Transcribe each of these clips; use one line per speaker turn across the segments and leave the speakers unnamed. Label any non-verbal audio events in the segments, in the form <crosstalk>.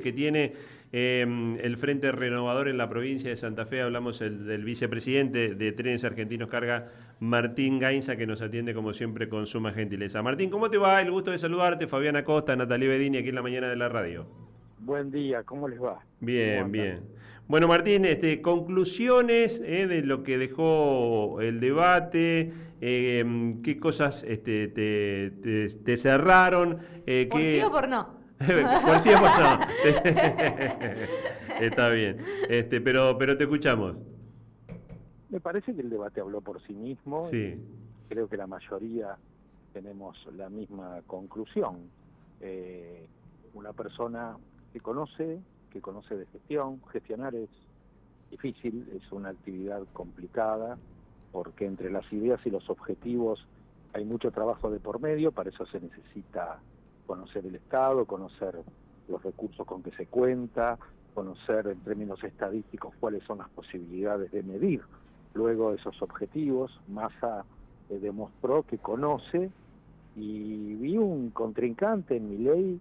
que tiene em, el Frente Renovador en la provincia de Santa Fe. Hablamos del vicepresidente de Trenes Argentinos Carga, Martín Gainza, que nos atiende como siempre con suma gentileza. Martín, ¿cómo te va? El gusto de saludarte. Fabiana Costa, Natalia Bedini, aquí en la mañana de la radio.
Buen día, ¿cómo les va?
Bien, bien. Bueno, Martín, este, conclusiones eh, de lo que dejó el debate, em, qué cosas este, te, cerraron.
Eh, ¿Por sí o por no? <laughs>
por sí o por no. Está bien, este, pero, pero te escuchamos.
Me parece que el debate habló por sí mismo. Sí. creo que la mayoría tenemos la misma conclusión. Eh, una persona que conoce que conoce de gestión. Gestionar es difícil, es una actividad complicada, porque entre las ideas y los objetivos hay mucho trabajo de por medio, para eso se necesita conocer el Estado, conocer los recursos con que se cuenta, conocer en términos estadísticos cuáles son las posibilidades de medir luego esos objetivos. Massa eh, demostró que conoce y vi un contrincante en mi ley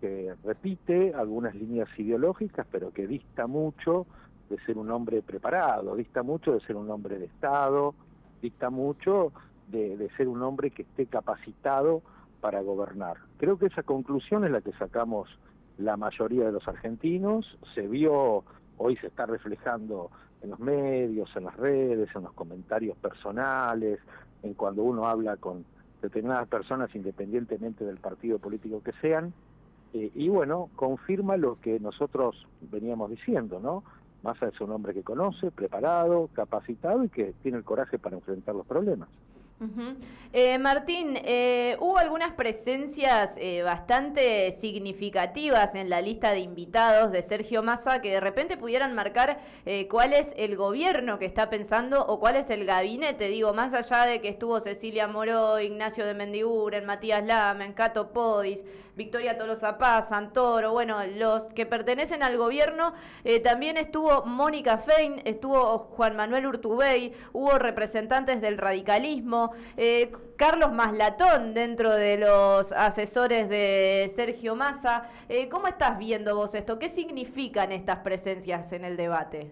que repite algunas líneas ideológicas, pero que dista mucho de ser un hombre preparado, dista mucho de ser un hombre de Estado, dista mucho de, ser un hombre que esté capacitado para gobernar. Creo que esa conclusión es la que sacamos la mayoría de los argentinos, se vio, hoy se está reflejando en los medios, en las redes, en los comentarios personales, en cuando uno habla con determinadas personas independientemente del partido político que sean, eh, y bueno, confirma lo que nosotros veníamos diciendo, ¿no? Massa es un hombre que conoce, preparado, capacitado y que tiene el coraje para enfrentar los problemas.
Eh, Martín, eh, hubo algunas presencias eh, bastante significativas en la lista de invitados de Sergio Massa que de repente pudieran marcar cuál es el gobierno que está pensando o cuál es el gabinete. Digo, más allá de que estuvo Cecilia Moró, Ignacio de Mendiguren, Matías Lama, Cato Podis, Victoria Tolosa Paz, Santoro, bueno, los que pertenecen al gobierno, también estuvo Mónica Fein, estuvo Juan Manuel Urtubey, hubo representantes del radicalismo. Eh, Carlos Maslatón dentro de los asesores de Sergio Massa. Eh, ¿Cómo estás viendo vos esto? ¿Qué significan estas presencias en el debate?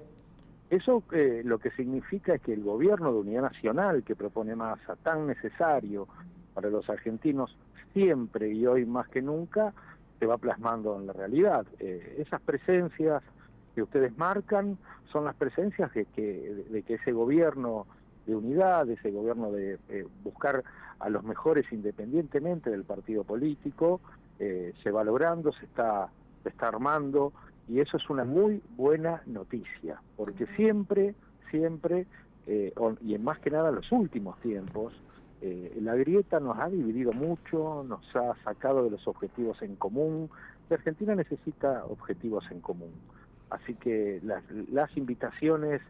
Eso eh, lo que significa es que el gobierno de unidad nacional que propone Massa, tan necesario para los argentinos siempre y hoy más que nunca, se va plasmando en la realidad. esas presencias que ustedes marcan son las presencias de que, de que ese gobierno de unidad, de ese gobierno de eh, buscar a los mejores independientemente del partido político, eh, se va logrando, se está, se está armando y eso es una muy buena noticia, porque siempre, siempre, eh, y en más que nada en los últimos tiempos, la grieta nos ha dividido mucho, nos ha sacado de los objetivos en común. La Argentina necesita objetivos en común. Así que las, las invitaciones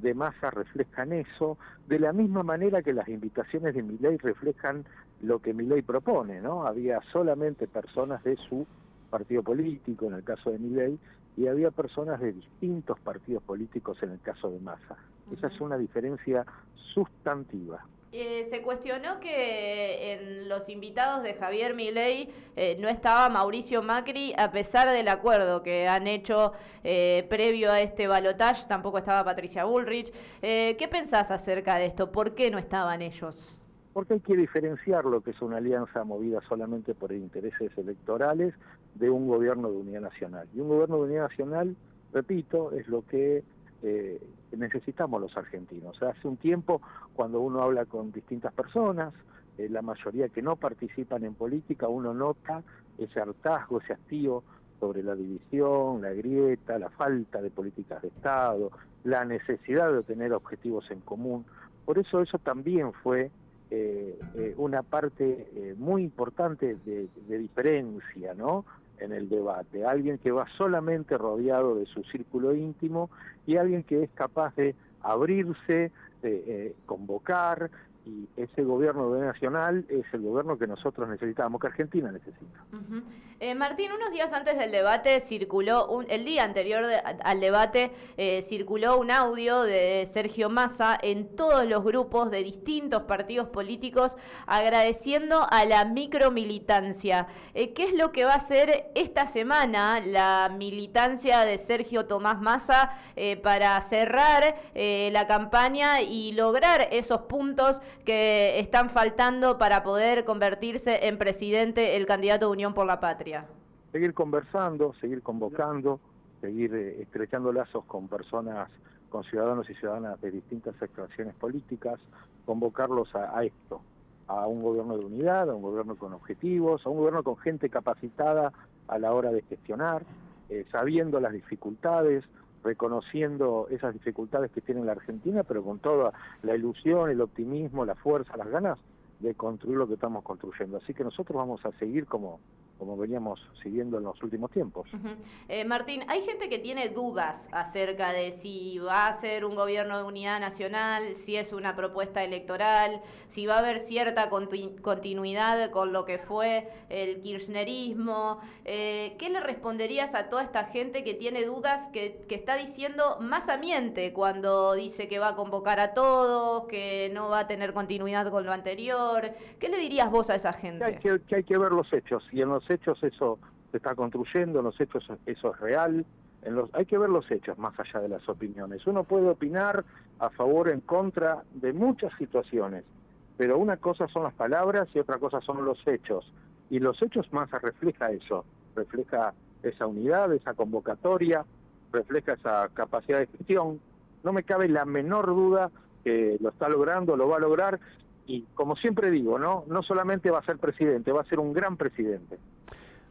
de masa reflejan eso, de la misma manera que las invitaciones de Milei reflejan lo que Milei propone, ¿no? Había solamente personas de su partido político, en el caso de Milei, y había personas de distintos partidos políticos en el caso de Massa. Esa es una diferencia sustantiva.
Eh, se cuestionó que en los invitados de Javier Milei eh, no estaba Mauricio Macri, a pesar del acuerdo que han hecho eh, previo a este balotaje, tampoco estaba Patricia Bullrich. ¿Qué pensás acerca de esto? ¿Por qué no estaban ellos?
Porque hay que diferenciar lo que es una alianza movida solamente por intereses electorales de un gobierno de unidad nacional. Y un gobierno de unidad nacional, repito, es lo que eh, necesitamos los argentinos. Hace un tiempo, cuando uno habla con distintas personas, eh, la mayoría que no participan en política, uno nota ese hartazgo, ese hastío sobre la división, la grieta, la falta de políticas de Estado, la necesidad de tener objetivos en común. Por eso eso también fue eh, una parte muy importante de, de diferencia, ¿no? En el debate, alguien que va solamente rodeado de su círculo íntimo y alguien que es capaz de abrirse, de eh, convocar y ese gobierno nacional es el gobierno que nosotros necesitamos, que Argentina necesita.
Eh, Martín, unos días antes del debate circuló, el día anterior al debate eh, circuló un audio de Sergio Massa en todos los grupos de distintos partidos políticos agradeciendo a la micromilitancia. Eh, ¿Qué es lo que va a hacer esta semana la militancia de Sergio Tomás Massa para cerrar la campaña y lograr esos puntos que están faltando para poder convertirse en presidente el candidato de Unión por la Patria?
Seguir conversando, seguir convocando, seguir eh, estrechando lazos con personas, con ciudadanos y ciudadanas de distintas extracciones políticas, convocarlos a, esto, a un gobierno de unidad, a un gobierno con objetivos, a un gobierno con gente capacitada a la hora de gestionar, eh, sabiendo las dificultades, reconociendo esas dificultades que tiene la Argentina, pero con toda la ilusión, el optimismo, la fuerza, las ganas de construir lo que estamos construyendo. Así que nosotros vamos a seguir como como veníamos siguiendo en los últimos tiempos.
Eh, Martín, hay gente que tiene dudas acerca de si va a ser un gobierno de unidad nacional, si es una propuesta electoral, si va a haber cierta continuidad con lo que fue el kirchnerismo. Eh, ¿Qué le responderías a toda esta gente que tiene dudas, que, que está diciendo más ambiente cuando dice que va a convocar a todos, que no va a tener continuidad con lo anterior? ¿Qué le dirías vos a esa gente?
hay que, que, hay que ver los hechos y en hechos eso se está construyendo, en los hechos eso es real, hay que ver los hechos más allá de las opiniones. Uno puede opinar a favor o en contra de muchas situaciones, pero una cosa son las palabras y otra cosa son los hechos. Y los hechos más refleja eso, refleja esa unidad, esa convocatoria, refleja esa capacidad de gestión. No me cabe la menor duda que lo está logrando, lo va a lograr y como siempre digo, ¿no? No solamente va a ser presidente, va a ser un gran presidente.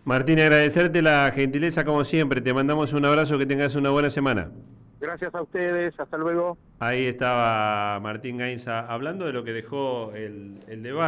Martín, agradecerte la gentileza como siempre. Te mandamos un abrazo, que tengas una buena semana.
Gracias a ustedes, hasta luego.
Ahí estaba Martín Gainza hablando de lo que dejó el, el debate.